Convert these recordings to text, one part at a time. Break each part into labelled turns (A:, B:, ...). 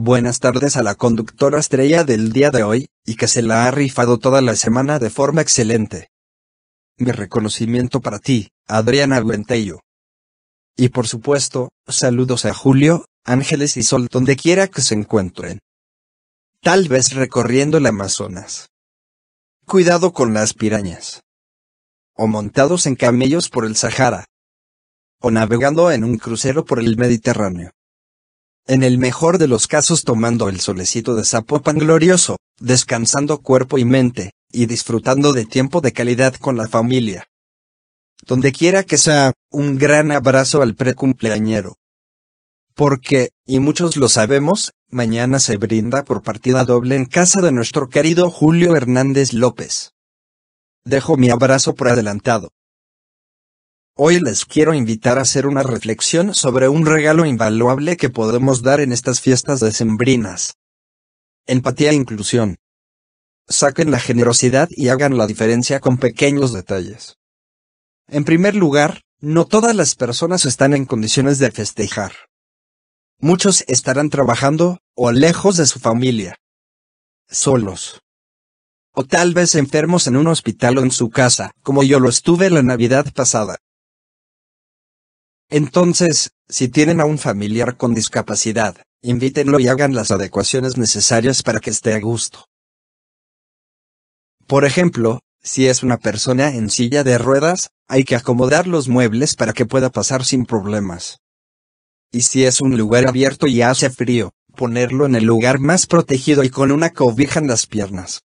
A: Buenas tardes a la conductora estrella del día de hoy, y que se la ha rifado toda la semana de forma excelente. Mi reconocimiento para ti, Adriana Buentello. Y por supuesto, saludos a Julio, Ángeles y Sol donde quiera que se encuentren. Tal vez recorriendo el Amazonas. Cuidado con las pirañas. O montados en camellos por el Sahara. O navegando en un crucero por el Mediterráneo. En el mejor de los casos tomando el solecito de Zapopan glorioso, descansando cuerpo y mente, y disfrutando de tiempo de calidad con la familia. Donde quiera que sea, un gran abrazo al precumpleañero. Porque, y muchos lo sabemos, mañana se brinda por partida doble en casa de nuestro querido Julio Hernández López. Dejo mi abrazo por adelantado. Hoy les quiero invitar a hacer una reflexión sobre un regalo invaluable que podemos dar en estas fiestas decembrinas. Empatía e inclusión. Saquen la generosidad y hagan la diferencia con pequeños detalles. En primer lugar, no todas las personas están en condiciones de festejar. Muchos estarán trabajando, o lejos de su familia. Solos. O tal vez enfermos en un hospital o en su casa, como yo lo estuve la Navidad pasada. Entonces, si tienen a un familiar con discapacidad, invítenlo y hagan las adecuaciones necesarias para que esté a gusto. Por ejemplo, si es una persona en silla de ruedas, hay que acomodar los muebles para que pueda pasar sin problemas. Y si es un lugar abierto y hace frío, ponerlo en el lugar más protegido y con una cobija en las piernas.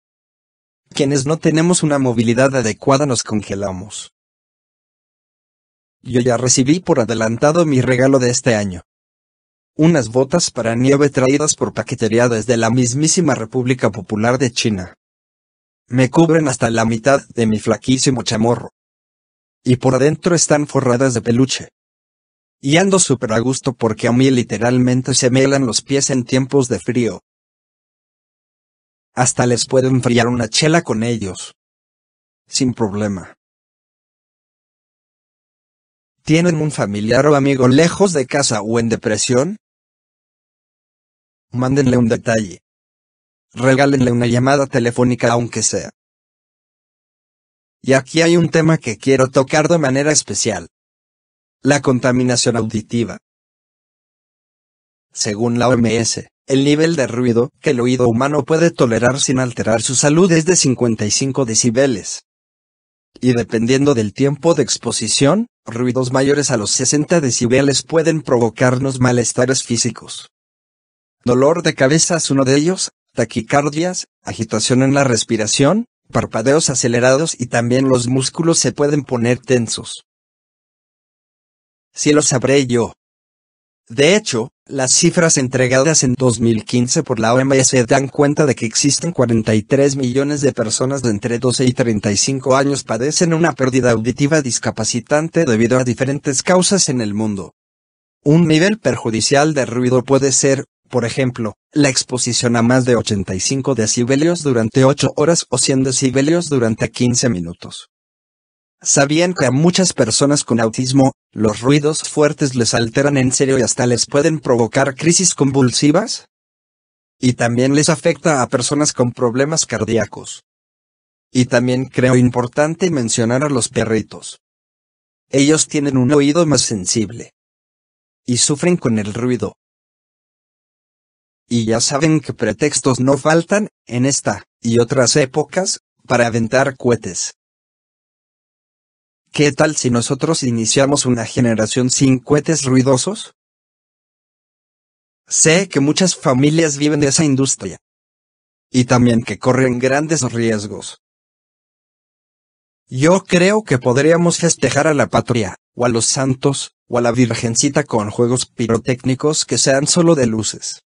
A: Quienes no tenemos una movilidad adecuada nos congelamos. Yo ya recibí por adelantado mi regalo de este año. Unas botas para nieve traídas por paquetería desde la mismísima República Popular de China. Me cubren hasta la mitad de mi flaquísimo chamorro. Y por adentro están forradas de peluche. Y ando súper a gusto porque a mí literalmente se me helan los pies en tiempos de frío. Hasta les puedo enfriar una chela con ellos. Sin problema. ¿Tienen un familiar o amigo lejos de casa o en depresión? Mándenle un detalle. Regálenle una llamada telefónica aunque sea. Y aquí hay un tema que quiero tocar de manera especial. La contaminación auditiva. Según la OMS, el nivel de ruido que el oído humano puede tolerar sin alterar su salud es de 55 decibeles. Y dependiendo del tiempo de exposición, ruidos mayores a los 60 decibeles pueden provocarnos malestares físicos. Dolor de cabeza es uno de ellos, taquicardias, agitación en la respiración, parpadeos acelerados y también los músculos se pueden poner tensos. Si lo sabré yo. De hecho, las cifras entregadas en 2015 por la OMS dan cuenta de que existen 43 millones de personas de entre 12 y 35 años padecen una pérdida auditiva discapacitante debido a diferentes causas en el mundo. Un nivel perjudicial de ruido puede ser, por ejemplo, la exposición a más de 85 decibelios durante 8 horas o 100 decibelios durante 15 minutos. ¿Sabían que a muchas personas con autismo, los ruidos fuertes les alteran en serio y hasta les pueden provocar crisis convulsivas? Y también les afecta a personas con problemas cardíacos. Y también creo importante mencionar a los perritos. Ellos tienen un oído más sensible. Y sufren con el ruido. Y ya saben que pretextos no faltan, en esta, y otras épocas, para aventar cohetes. ¿Qué tal si nosotros iniciamos una generación sin cohetes ruidosos? Sé que muchas familias viven de esa industria. Y también que corren grandes riesgos. Yo creo que podríamos festejar a la patria, o a los santos, o a la virgencita con juegos pirotécnicos que sean solo de luces.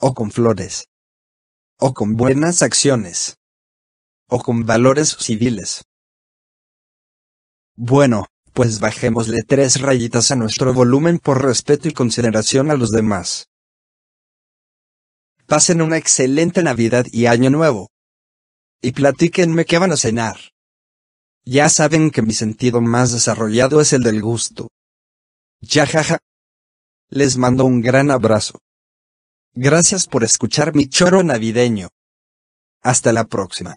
A: O con flores. O con buenas acciones. O con valores civiles. Bueno, pues bajémosle tres rayitas a nuestro volumen por respeto y consideración a los demás. Pasen una excelente Navidad y Año Nuevo. Y platíquenme qué van a cenar. Ya saben que mi sentido más desarrollado es el del gusto. Ya jaja. Les mando un gran abrazo. Gracias por escuchar mi choro navideño. Hasta la próxima.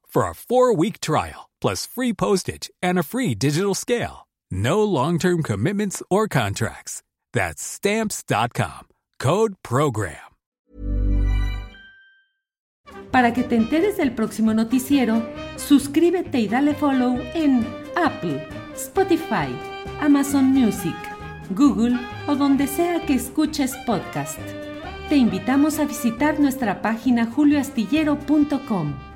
B: for a four-week trial, plus free postage and a free digital scale. No long-term commitments or contracts. That's Stamps.com. Code PROGRAM.
C: Para que te enteres del próximo noticiero, suscríbete y dale follow en Apple, Spotify, Amazon Music, Google o donde sea que escuches podcast. Te invitamos a visitar nuestra página julioastillero.com.